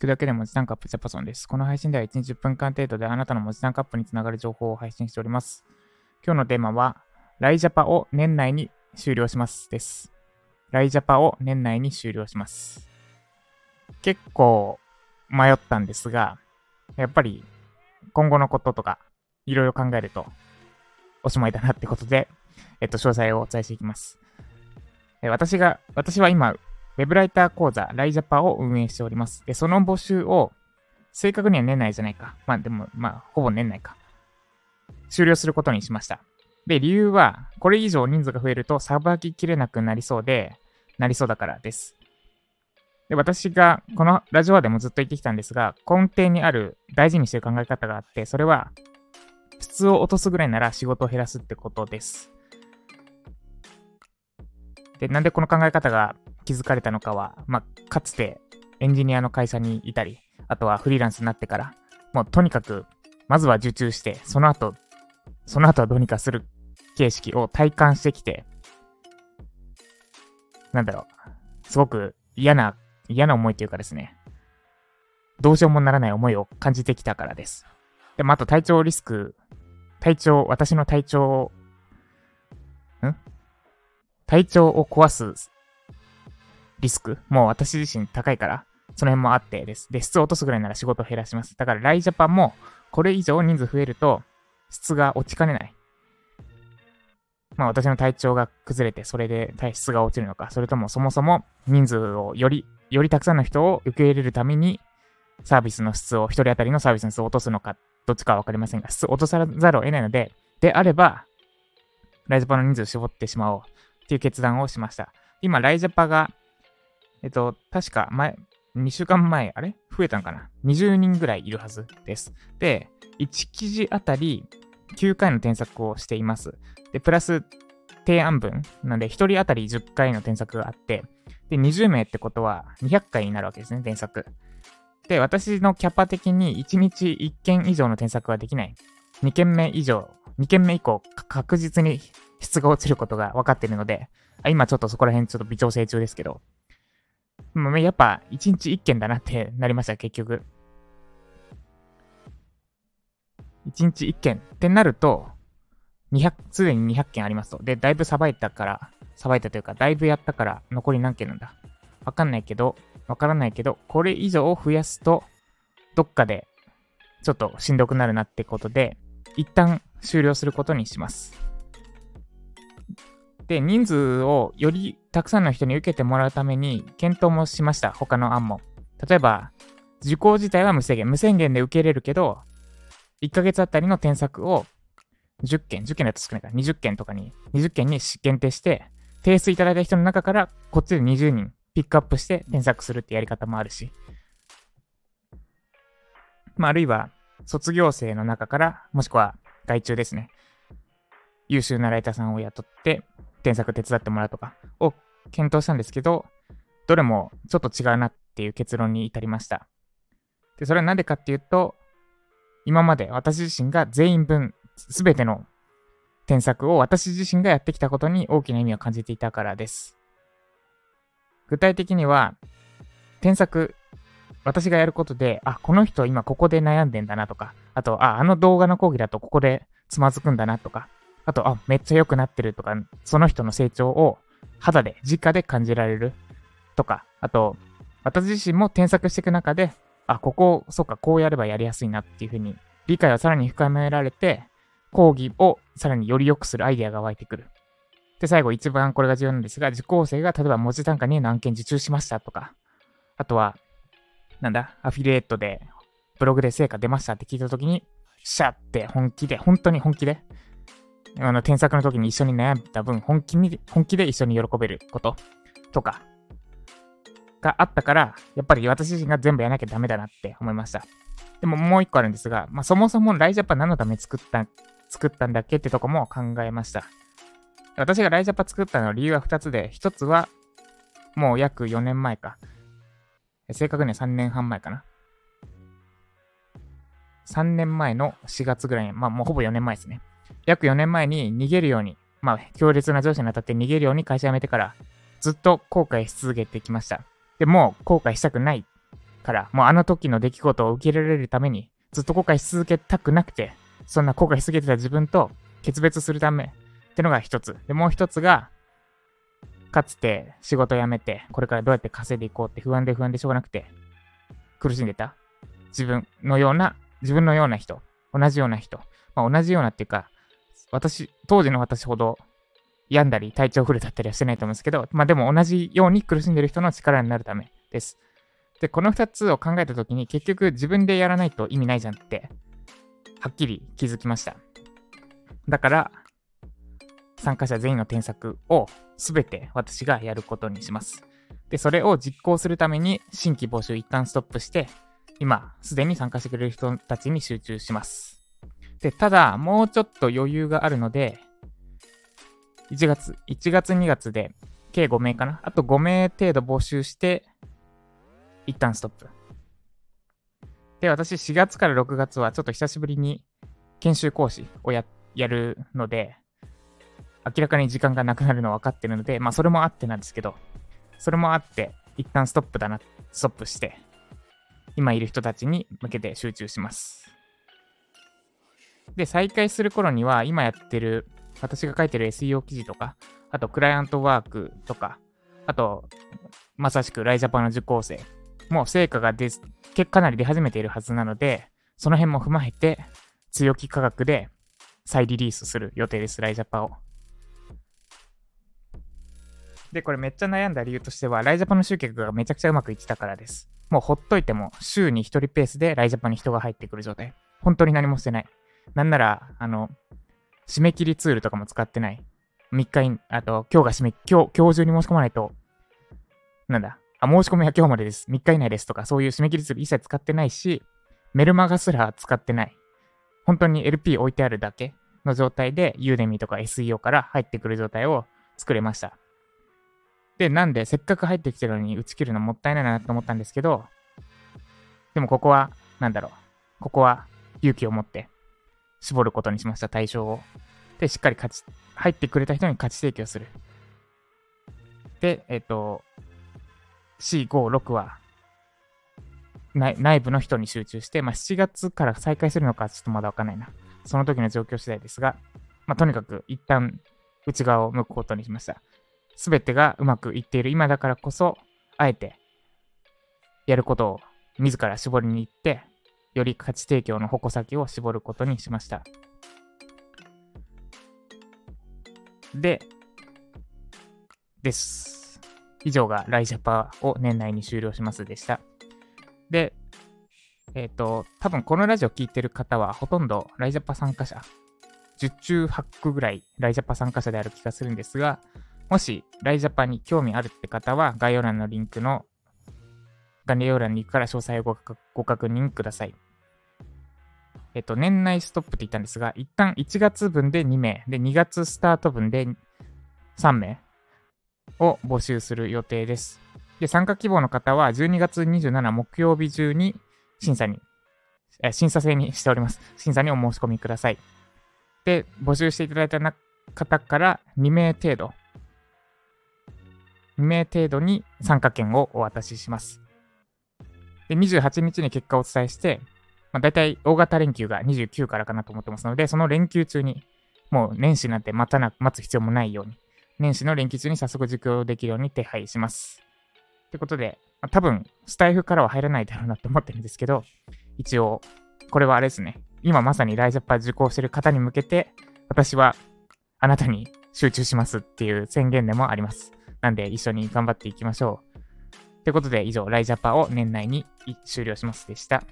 くだけで文字タンクアップジャパソンです。この配信では1日10分間程度であなたの文字タンクアップにつながる情報を配信しております。今日のテーマは、ライジャパを年内に終了しますです。ライジャパを年内に終了します。結構迷ったんですが、やっぱり今後のこととかいろいろ考えるとおしまいだなってことで、えっと、詳細をお伝えしていきます。え私が、私は今、ウェブライター講座、ライジャパを運営しております。で、その募集を、正確には年内じゃないか。まあでも、まあ、ほぼ年内か。終了することにしました。で、理由は、これ以上人数が増えると、さばききれなくなりそうで、なりそうだからです。で、私が、このラジオでもずっと言ってきたんですが、根底にある大事にしてる考え方があって、それは、質を落とすぐらいなら仕事を減らすってことです。で、なんでこの考え方が気づかれたのかは、まあ、かつてエンジニアの会社にいたり、あとはフリーランスになってから、もうとにかく、まずは受注して、その後、その後はどうにかする形式を体感してきて、なんだろう、すごく嫌な、嫌な思いというかですね、どうしようもならない思いを感じてきたからです。でもあと体調リスク、体調、私の体調、ん？体調を壊すリスクもう私自身高いから、その辺もあってです。で、質を落とすぐらいなら仕事を減らします。だから、ライジャパンも、これ以上人数増えると、質が落ちかねない。まあ、私の体調が崩れて、それで体質が落ちるのか、それともそもそも人数をより、よりたくさんの人を受け入れるために、サービスの質を、一人当たりのサービスの質を落とすのか、どっちかはわかりませんが、質を落とさざるを得ないので、であれば、ライジャパの人数を絞ってしまおうっていう決断をしました。今、ライジャパが、えっと、確か前、2週間前、あれ？増えたんかな ?20 人ぐらいいるはずです。で、1記事あたり9回の添削をしています。で、プラス提案文なので、1人当たり10回の添削があって、で、20名ってことは200回になるわけですね、添削。で、私のキャパ的に1日1件以上の添削はできない。2件目以上、2件目以降、確実に質が落ちることが分かっているので、今ちょっとそこら辺ちょっと微調整中ですけど、まあ、やっぱ1日1件だなってなりました、結局。1日1件ってなると、200、すでに200件ありますと。で、だいぶさばいたから、さばいたというか、だいぶやったから、残り何件なんだ？わかんないけど、わからないけど、これ以上増やすと、どっかで、ちょっとしんどくなるなってことで、一旦終了することにします。で、人数をよりたくさんの人に受けてもらうために検討もしました。他の案も。例えば、受講自体は無制限。無制限で受けれるけど、1ヶ月あたりの添削を10件、10件だと少ないから20件とかに、20件に限定して、提出いただいた人の中からこっちで20人ピックアップして添削するってやり方もあるし。まあ、あるいは、卒業生の中から、もしくは外注ですね。優秀なライターさんを雇って、添削手伝ってもらうとかを検討したんですけど、どれもちょっと違うなっていう結論に至りました。で、それはなんでかっていうと、今まで私自身が全員分、すべての添削を私自身がやってきたことに大きな意味を感じていたからです。具体的には、添削、私がやることで、あ、この人今ここで悩んでんだなとか、あと、あ、あの動画の講義だとここでつまずくんだなとか、あと、あ、めっちゃ良くなってるとか、その人の成長を肌で、直で感じられるとか、あと、私自身も添削していく中で、あ、ここ、そっか、こうやればやりやすいなっていうふうに、理解をさらに深められて、講義をさらにより良くするアイデアが湧いてくる。で、最後一番これが重要なんですが、受講生が例えば文字単価2の案件受注しましたとか、あとは、なんだ、アフィリエイトで、ブログで成果出ましたって聞いたときに、シャって本気で、本当に本気で、あの、添削の時に一緒に悩んだ分、本気に、本気で一緒に喜べることとか、があったから、やっぱり私自身が全部やらなきゃダメだなって思いました。でももう一個あるんですが、まあ、そもそもライジャパ何のため作った、作ったんだっけってとこも考えました。私がライジャパ作ったの理由は2つで、1つは、もう約4年前か。正確には3年半前かな。3年前の4月ぐらいに、まあもうほぼ4年前ですね。約4年前に逃げるように、まあ強烈な上司に当たって逃げるように会社辞めてから、ずっと後悔し続けてきました。でも後悔したくないから、もうあの時の出来事を受け入れられるために、ずっと後悔し続けたくなくて、そんな後悔し続けてた自分と決別するためってのが一つ。で、もう一つが、かつて仕事辞めて、これからどうやって稼いでいこうって不安で不安でしょうがなくて、苦しんでた自分のような、自分のような人、同じような人、まあ、同じようなっていうか、私、当時の私ほど病んだり体調不良だったりはしてないと思うんですけど、まあでも同じように苦しんでる人の力になるためです。で、この2つを考えたときに結局自分でやらないと意味ないじゃんって、はっきり気づきました。だから、参加者全員の添削を全て私がやることにします。で、それを実行するために新規募集一旦ストップして、今、すでに参加してくれる人たちに集中します。で、ただ、もうちょっと余裕があるので、1月、1月2月で計5名かな？あと5名程度募集して、一旦ストップ。で、私4月から6月はちょっと久しぶりに研修講師をや、やるので、明らかに時間がなくなるの分かってるので、まあそれもあってなんですけど、それもあって、一旦ストップだな、ストップして、今いる人たちに向けて集中します。で、再開する頃には、今やってる私が書いてる SEO 記事とか、あとクライアントワークとか、あと、まさしくライジャパンの受講生も成果が出、かなり出始めているはずなので、その辺も踏まえて、強気価格で再リリースする予定です、ライジャパを。で、これめっちゃ悩んだ理由としては、ライジャパンの集客がめちゃくちゃうまくいってたからです。もうほっといても、週に1人ペースでライジャパンに人が入ってくる状態。本当に何もしてない。なんなら、あの、締め切りツールとかも使ってない。3日に、あと、今日が締め、今日、今日中に申し込まないと、なんだ、あ、申し込みは今日までです。3日以内ですとか、そういう締め切りツール一切使ってないし、メルマガすら使ってない。本当に LP 置いてあるだけの状態で、ユーデミとか SEO から入ってくる状態を作れました。で、なんで、せっかく入ってきてるのに打ち切るのもったいないなと思ったんですけど、でもここは、なんだろう。ここは勇気を持って絞ることにしました、対象を。で、しっかり勝ち、入ってくれた人に価値提供する。で、えっ、と、4、5、6は、内部の人に集中して、まあ、7月から再開するのかちょっとまだわかんないな。その時の状況次第ですが、まあ、とにかく一旦内側を向くことにしました。すべてがうまくいっている今だからこそ、あえて、やることを自ら絞りに行って、より価値提供の矛先を絞ることにしました。で、です。以上がライジャパを年内に終了しますでした。で、えっ、ー、と、多分このラジオ聴いてる方はほとんどライジャパ参加者、10中8区ぐらいライジャパ参加者である気がするんですが、もしライジャパに興味あるって方は概要欄のリンクの概要欄に行くから詳細をご確認ください。えっと、年内ストップって言ったんですが、一旦1月分で2名、で、2月スタート分で3名を募集する予定です。で、参加希望の方は12月27木曜日中に審査に、え審査制にしております。審査にお申し込みください。で、募集していただいた方から2名程度、2名程度に参加券をお渡しします。で、28日に結果をお伝えして、まあ、大体大型連休が29からかなと思ってますので、その連休中に、もう年始なんて待たな、待つ必要もないように、年始の連休中に早速受講できるように手配します。ってことで、まあ、多分、スタイフからは入らないだろうなって思ってるんですけど、一応、これはあれですね。今まさにライジャパ受講してる方に向けて、私はあなたに集中しますっていう宣言でもあります。なんで一緒に頑張っていきましょう。ということで以上、ライジャパを年内に終了しますでした。